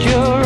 your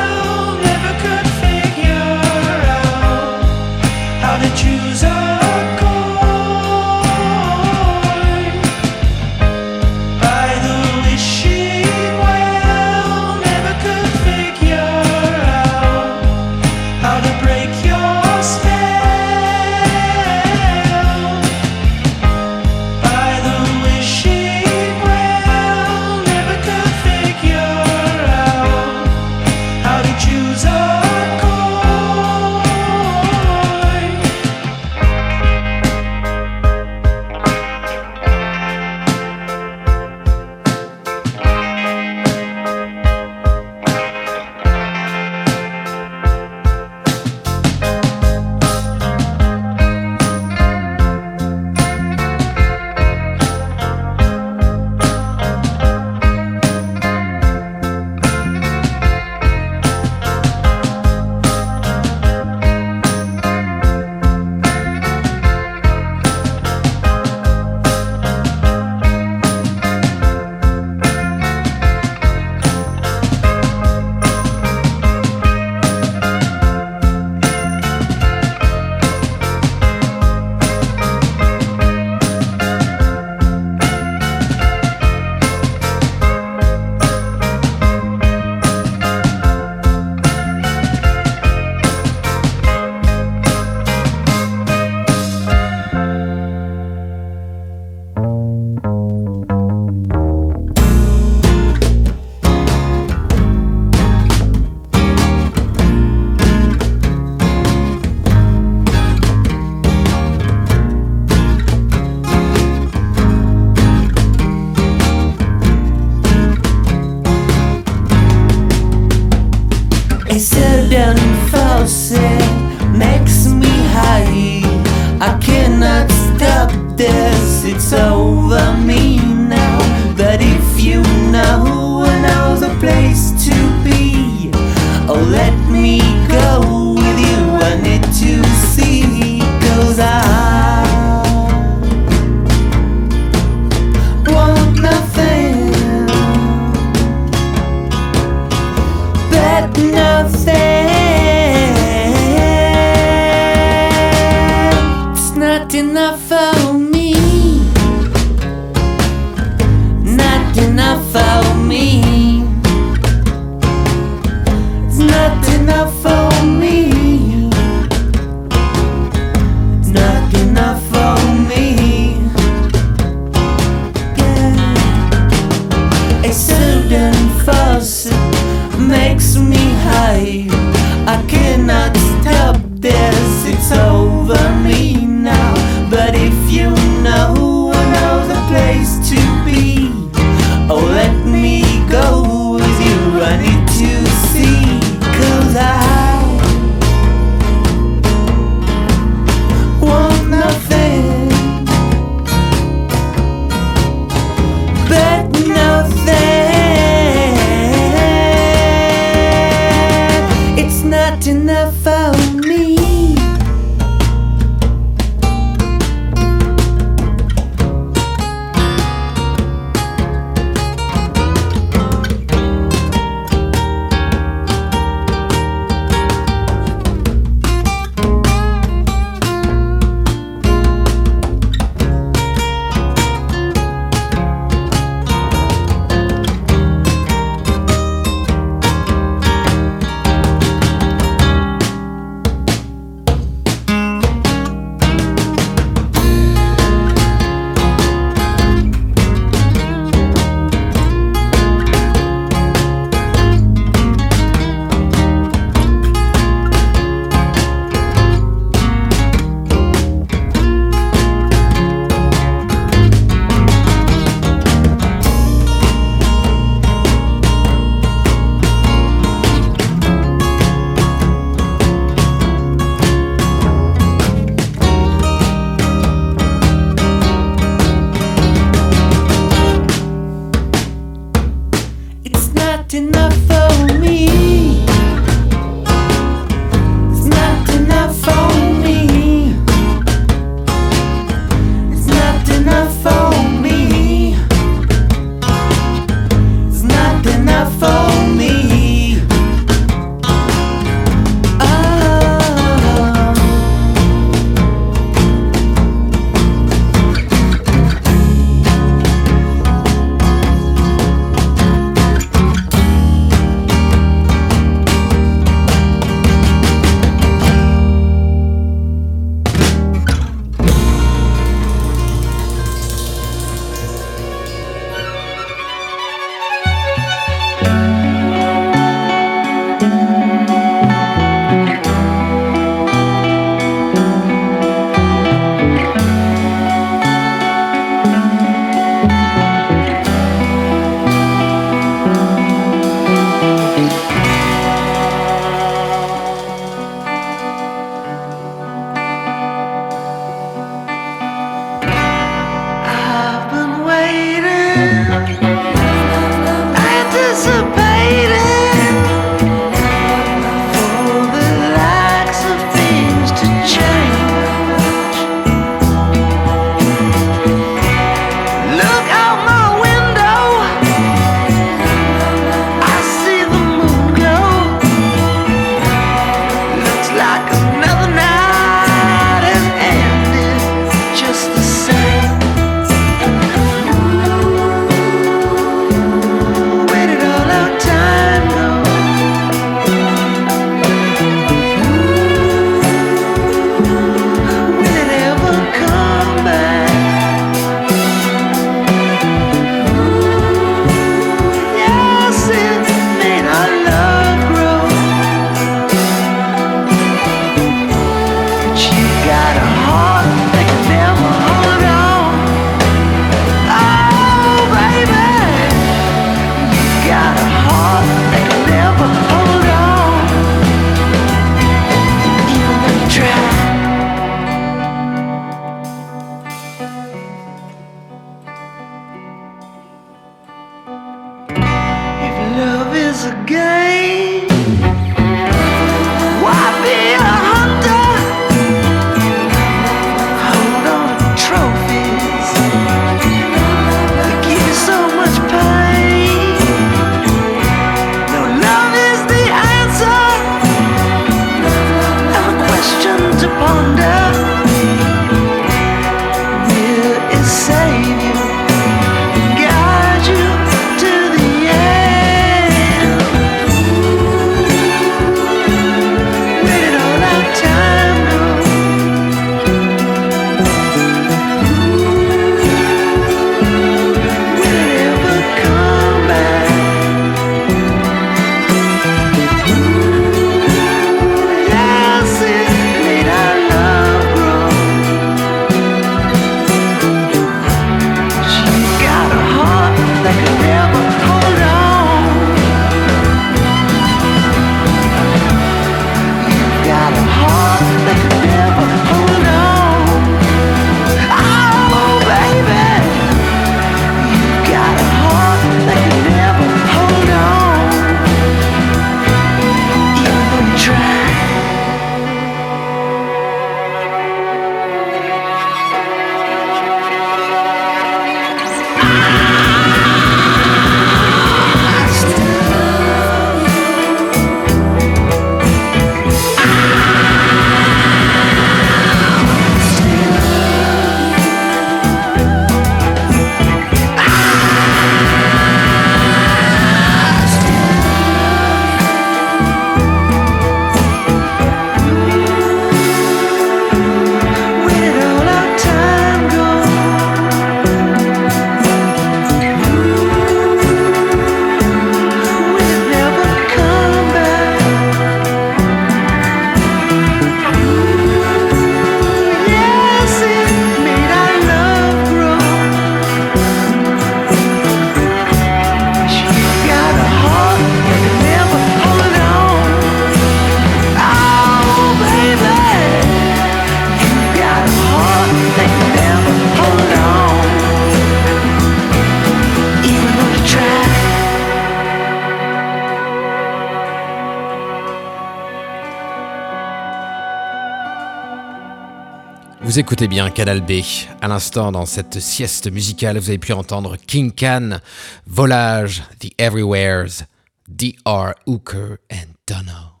Vous écoutez bien Canal B. À l'instant, dans cette sieste musicale, vous avez pu entendre King Can, Volage, The Everywheres, D.R. Hooker and Dono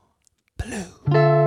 Blue.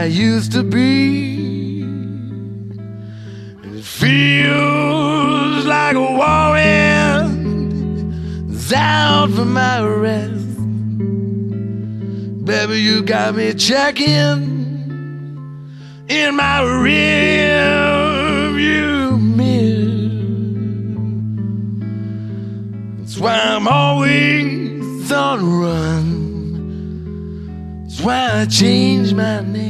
I used to be. It feels like a warrant is out for my arrest. Baby, you got me checking in my rear view mirror. That's why I'm always on the run. That's why I changed my name.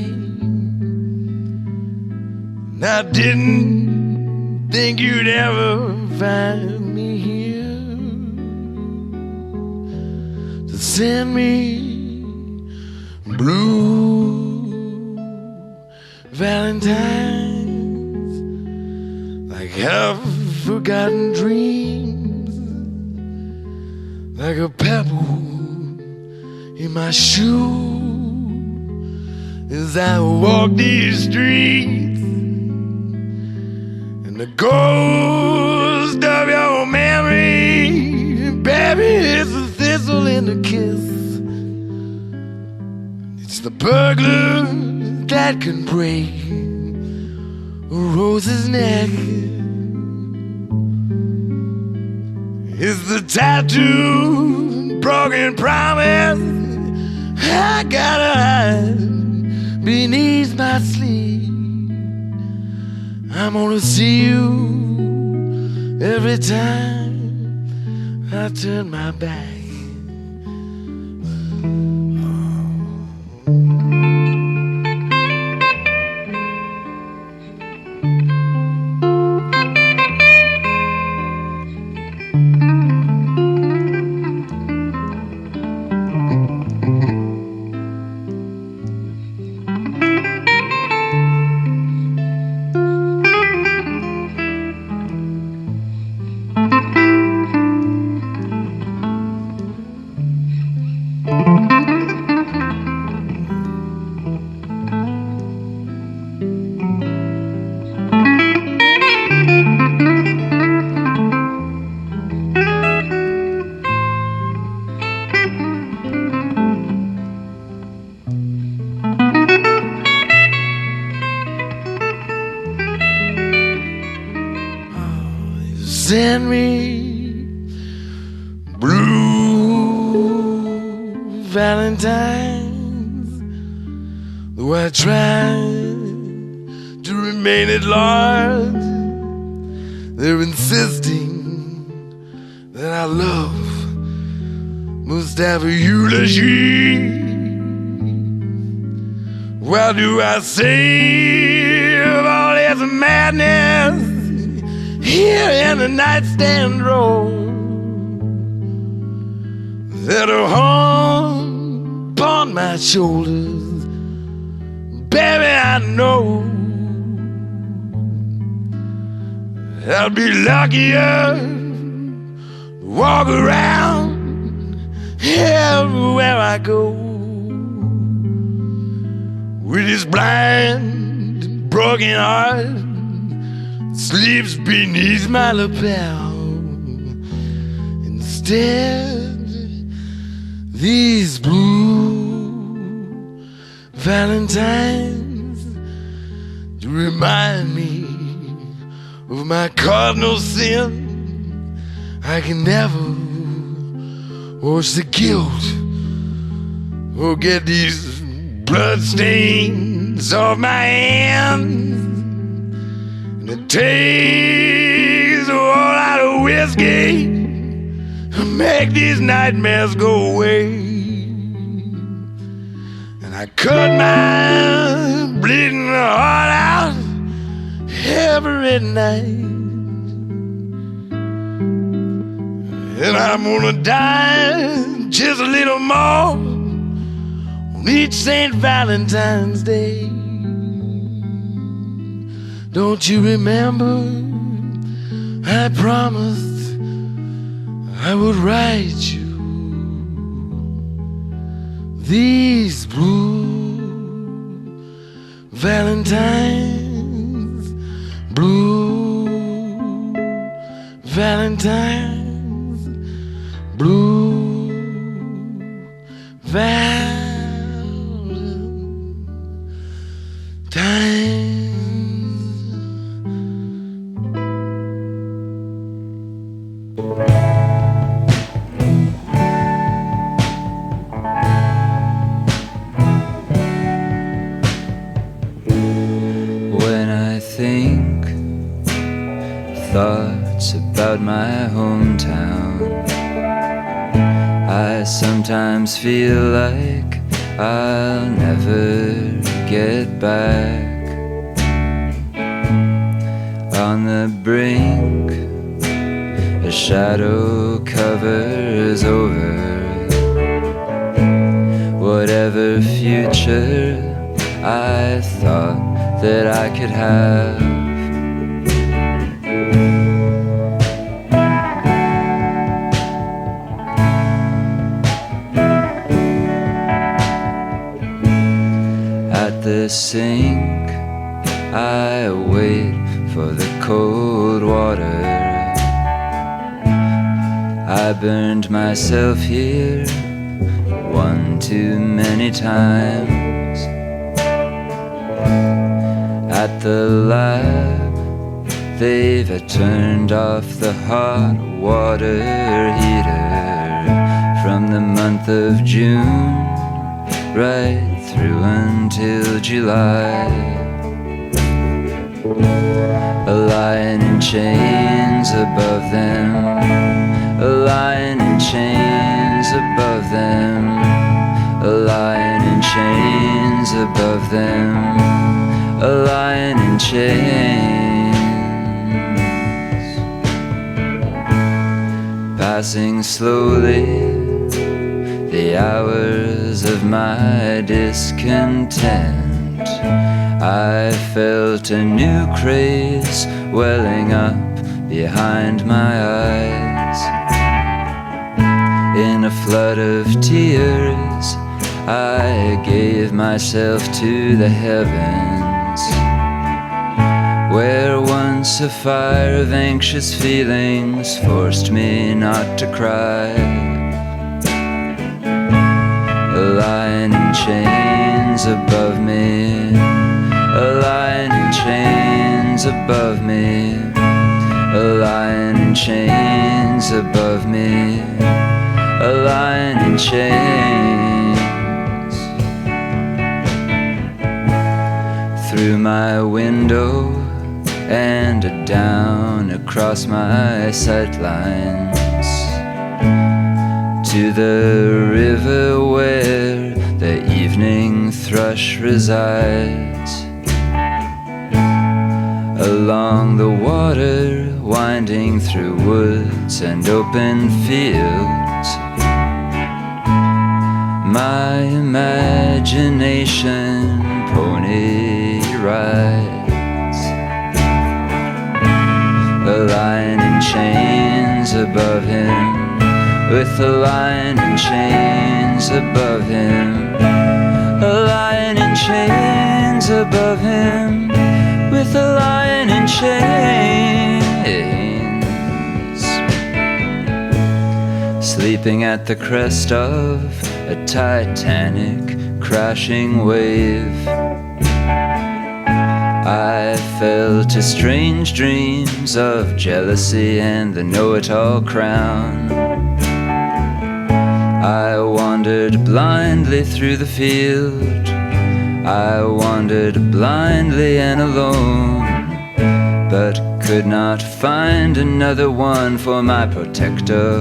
I didn't think you'd ever find me here. To send me blue valentines like half forgotten dreams like a pebble in my shoe. As I walk these streets the ghost of your memory baby is a thistle in the kiss It's the burglar that can break a rose's neck. Is the tattoo broken promise I gotta hide beneath my sleeve? I'm gonna see you every time I turn my back. I try to remain at large, they're insisting that I love Must have a eulogy. Why do I save all this madness here in the nightstand drawer that are hung upon my shoulders. Baby, I know I'll be luckier to walk around everywhere I go with this blind, broken heart, sleeps beneath my lapel. Instead, these blue valentines to remind me of my cardinal sin. I can never wash the guilt or get these bloodstains off my hands. And it takes a lot of whiskey make these nightmares go away. And I cut my bleeding heart out every night. And I'm gonna die just a little more on each St. Valentine's Day. Don't you remember? I promised I would write you these blue Valentines, blue Valentines blue valentine. Feel like I'll never get back. On the brink, a shadow covers over whatever future I thought that I could have. Times. At the lab, they've turned off the hot water heater from the month of June right through until July. A lion in chains above them, a lion in chains above them, a lion chains above them, a lion in chains. Passing slowly the hours of my discontent. I felt a new craze welling up behind my eyes. In a flood of tears, I gave myself to the heavens. Where once a fire of anxious feelings forced me not to cry. A lion in chains above me, a lion in chains above me, a lion in chains above me, a lion in chains. Through my window and down across my sightlines to the river where the evening thrush resides. Along the water, winding through woods and open fields, my imagination pony rides. A lion in chains above him with a lion in chains above him. A lion in chains above him, with a lion in chains. Sleeping at the crest of a titanic crashing wave. I fell to strange dreams of jealousy and the know it all crown. I wandered blindly through the field. I wandered blindly and alone, but could not find another one for my protector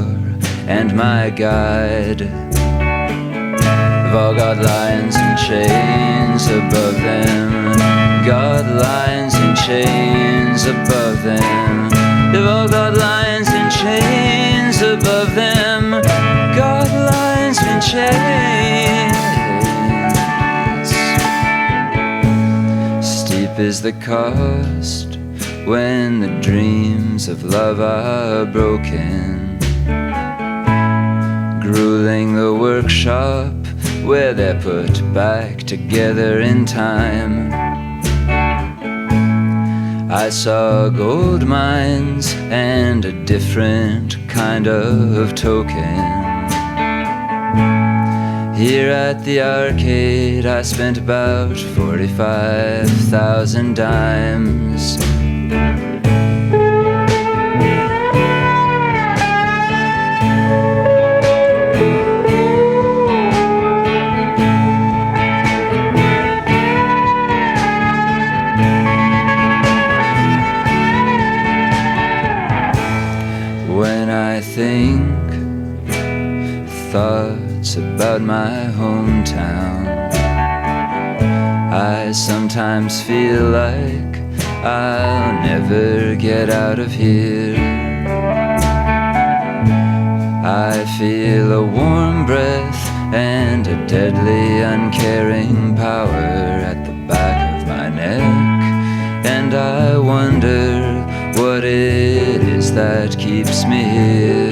and my guide. They've all got lions and chains above them. Got lions and chains above them. They've all got lions and chains above them. Got lions and chains. Steep is the cost when the dreams of love are broken. Grueling the workshop where they're put back together in time. I saw gold mines and a different kind of token. Here at the arcade, I spent about 45,000 dimes. About my hometown, I sometimes feel like I'll never get out of here. I feel a warm breath and a deadly, uncaring power at the back of my neck. And I wonder what it is that keeps me here.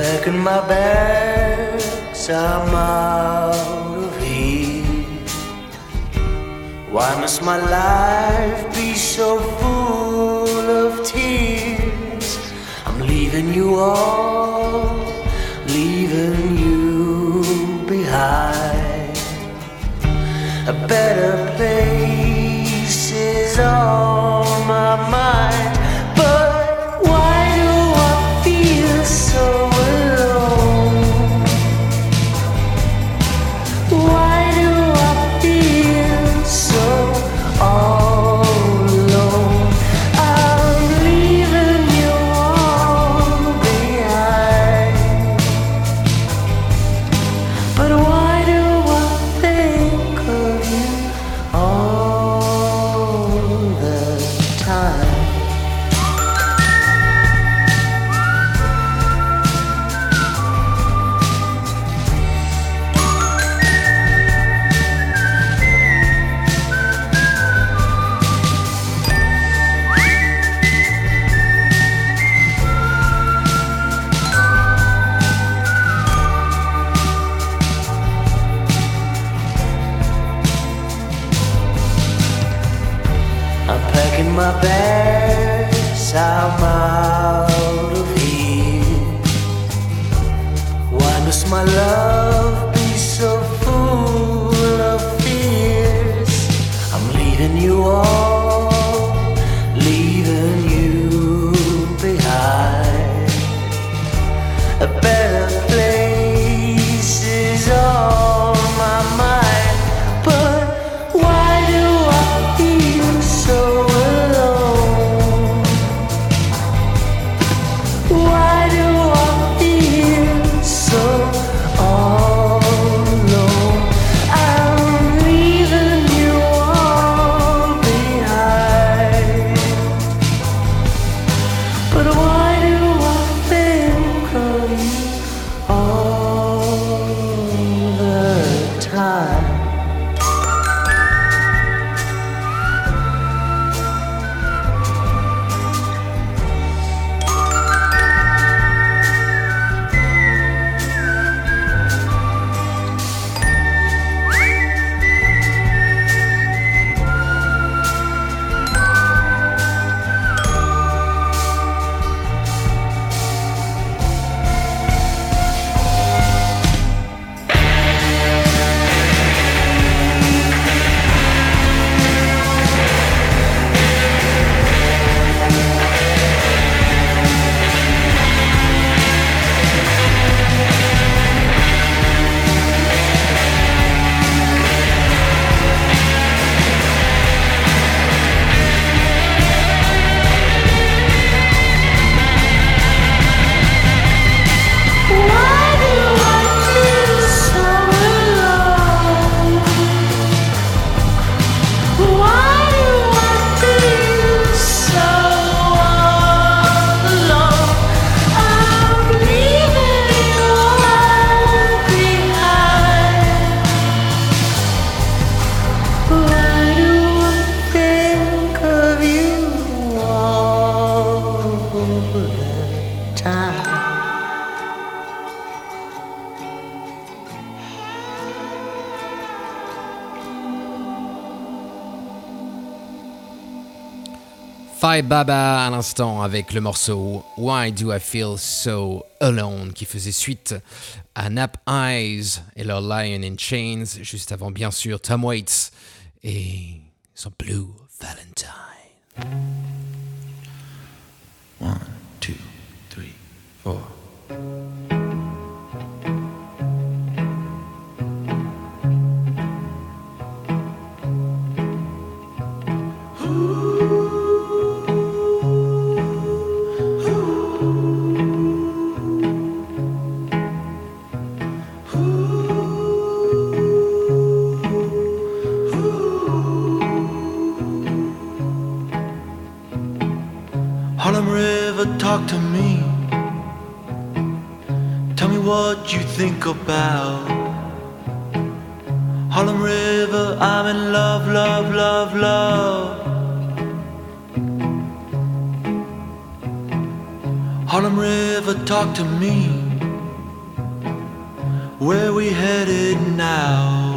Packing my bags, I'm out of here. Why must my life be so full of tears? I'm leaving you all, leaving you behind. A better place is on my mind. My love Baba à l'instant avec le morceau Why Do I Feel So Alone qui faisait suite à Nap Eyes et leur Lion in Chains, juste avant bien sûr Tom Waits et son Blue Valentine. One, two, three, four. Talk to me. Tell me what you think about. Harlem River, I'm in love, love, love, love. Harlem River, talk to me. Where we headed now?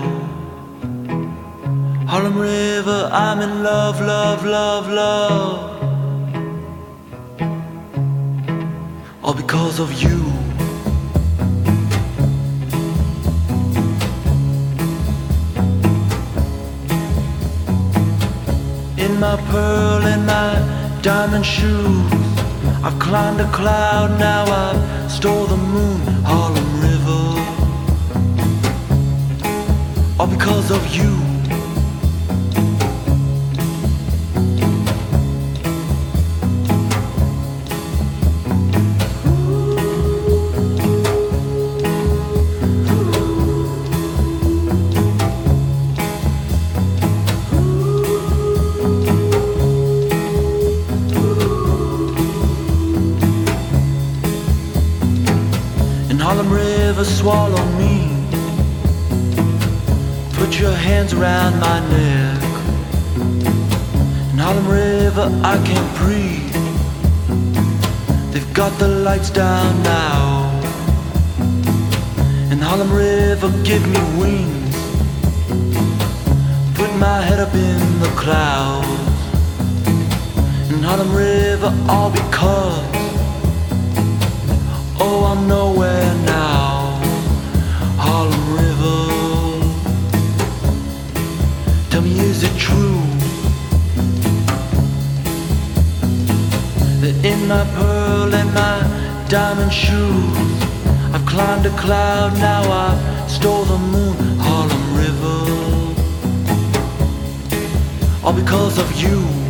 Harlem River, I'm in love, love, love, love. All because of you. In my pearl and my diamond shoes, I've climbed a cloud, now I've stole the moon, Harlem River. All because of you. River swallow me. Put your hands around my neck. In Harlem River I can't breathe. They've got the lights down now. In Harlem River give me wings. Put my head up in the clouds. In Harlem River all because Oh, I'm nowhere now. Harlem River. Tell me, is it true that in my pearl and my diamond shoes, I've climbed a cloud, now I stole the moon, Harlem River. All because of you.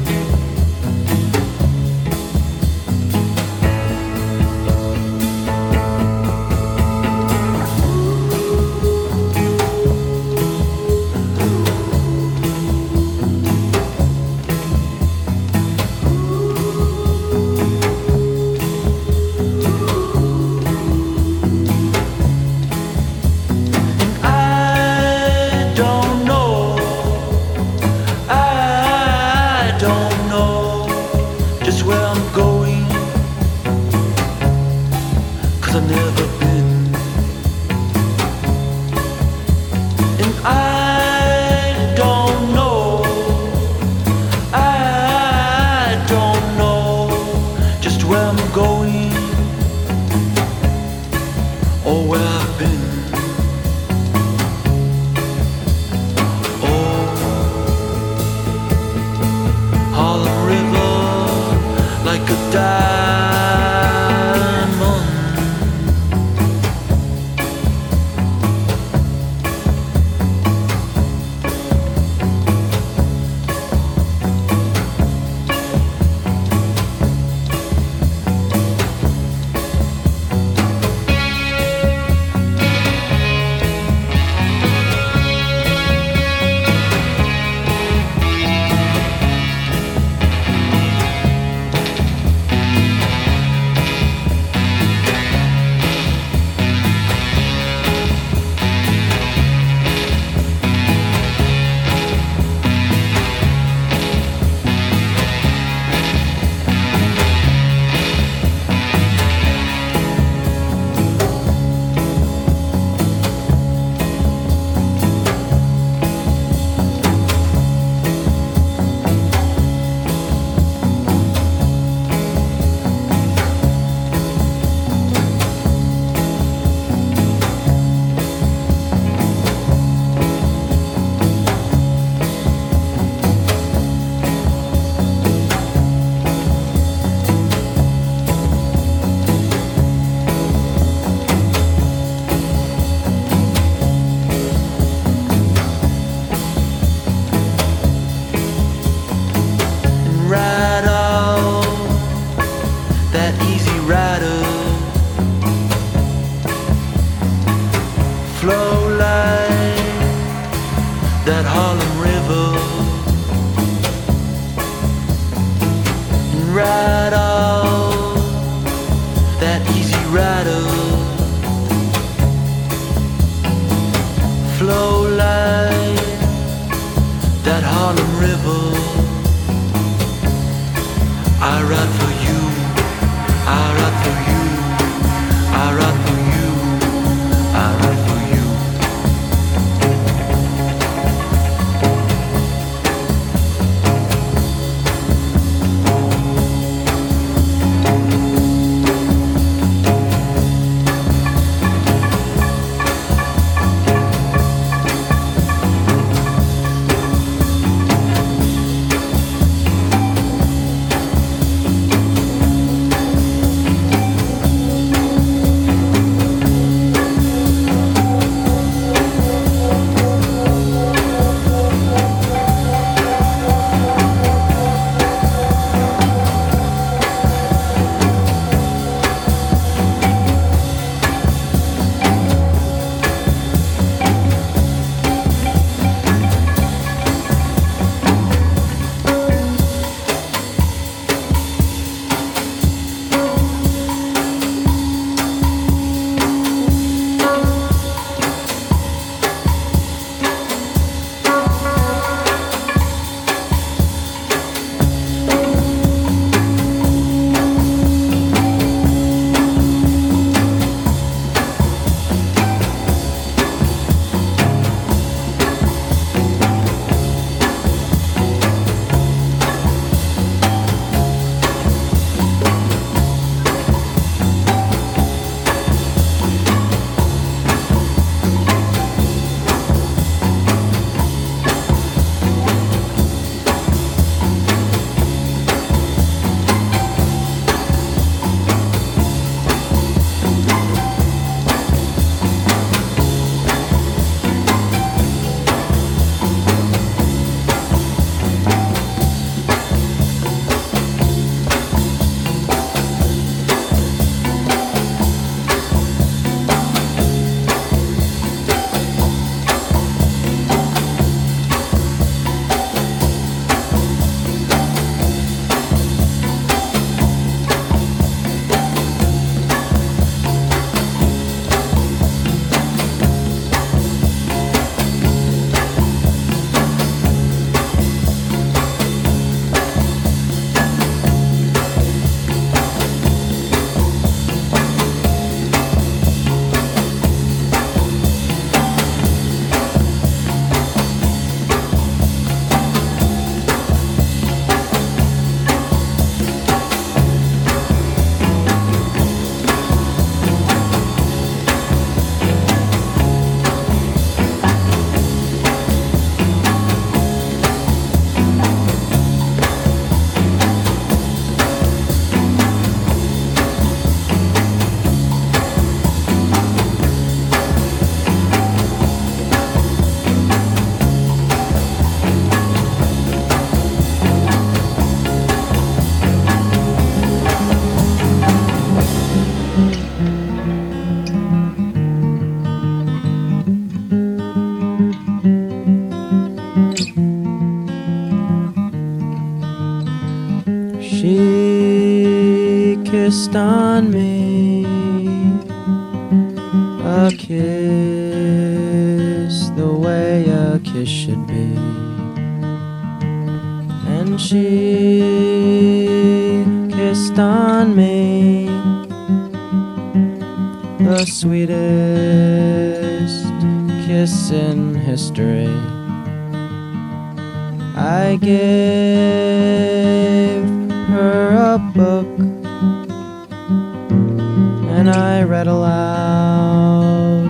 read aloud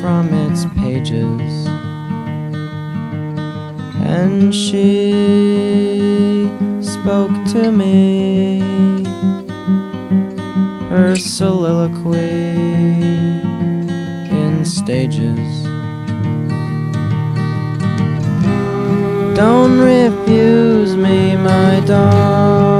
from its pages. And she spoke to me her soliloquy in stages. Don't refuse me, my darling.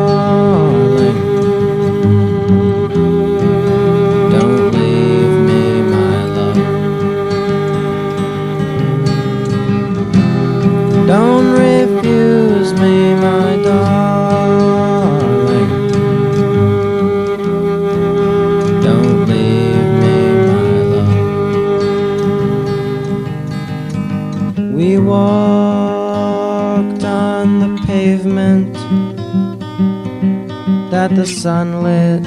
That the sun lit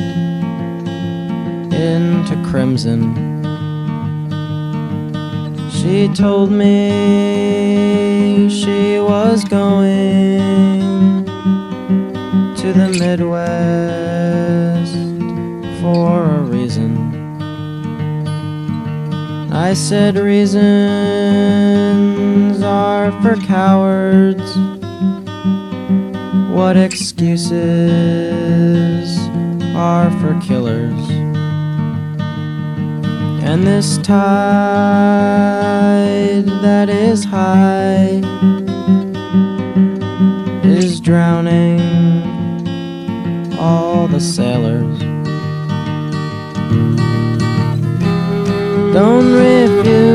into crimson. She told me she was going to the Midwest for a reason. I said reasons are for cowards. What excuses are for killers? And this tide that is high is drowning all the sailors. Don't refuse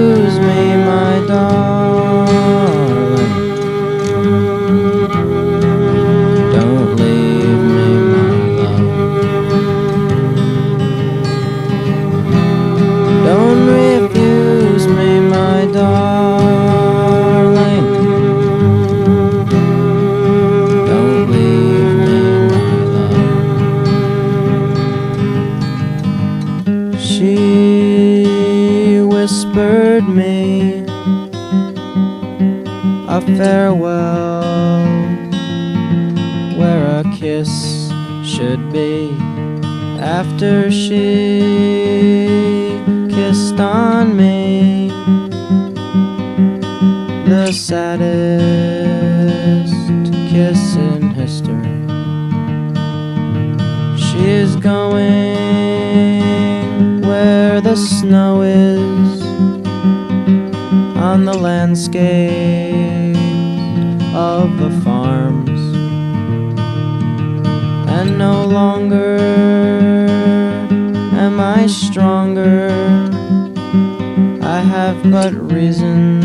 farewell where a kiss should be after she kissed on me. The saddest kiss in history. She is going where the snow is on the landscape but reasons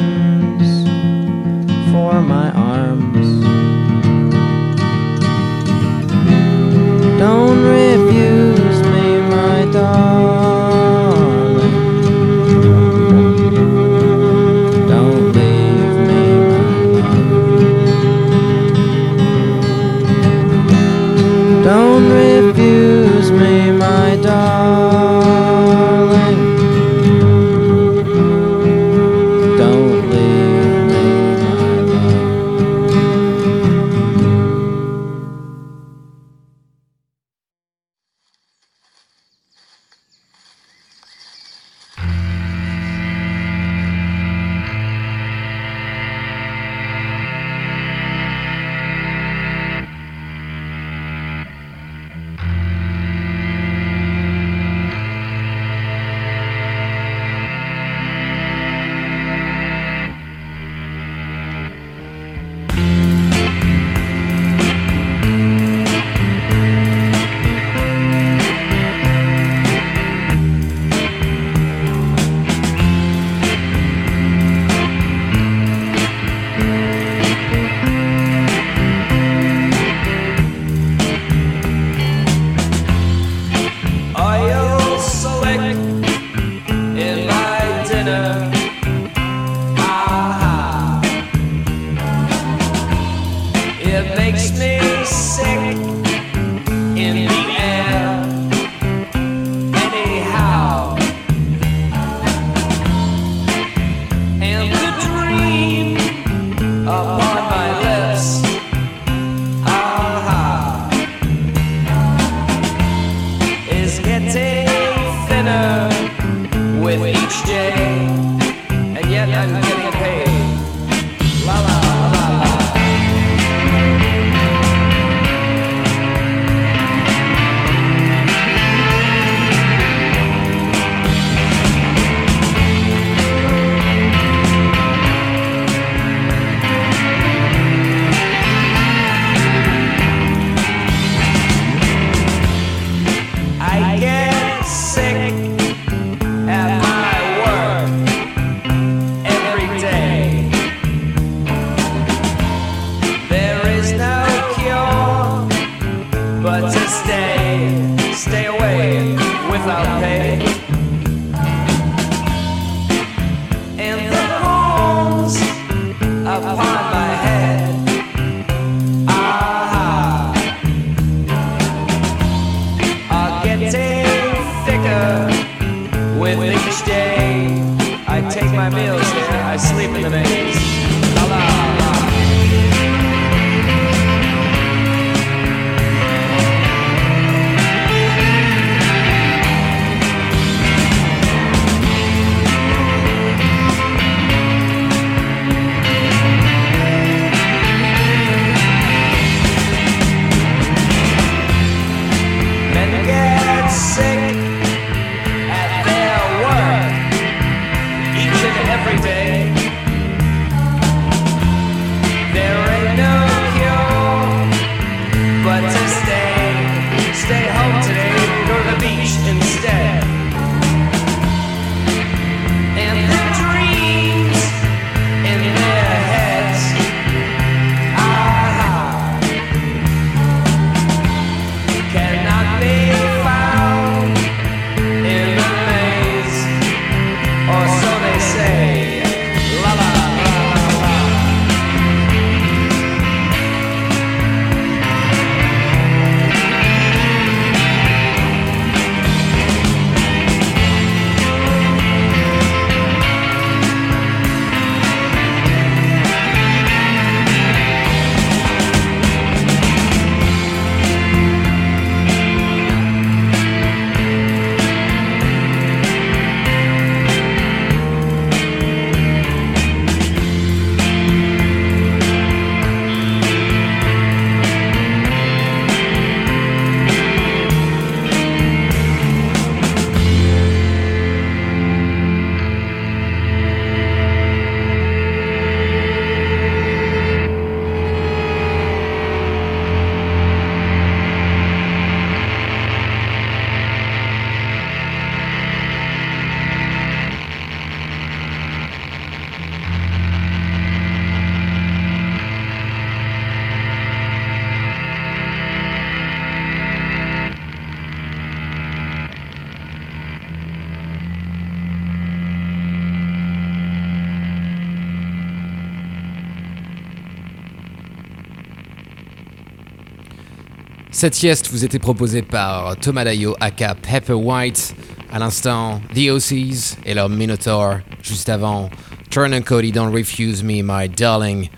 Cette sieste vous était proposée par Thomas Dayo aka Pepper White. À l'instant, The OCs et leur Minotaur. Juste avant, Turn and Cody Don't Refuse Me, My Darling.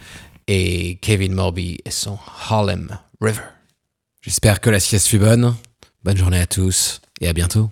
Et Kevin Morby et son Harlem River. J'espère que la sieste fut bonne. Bonne journée à tous et à bientôt.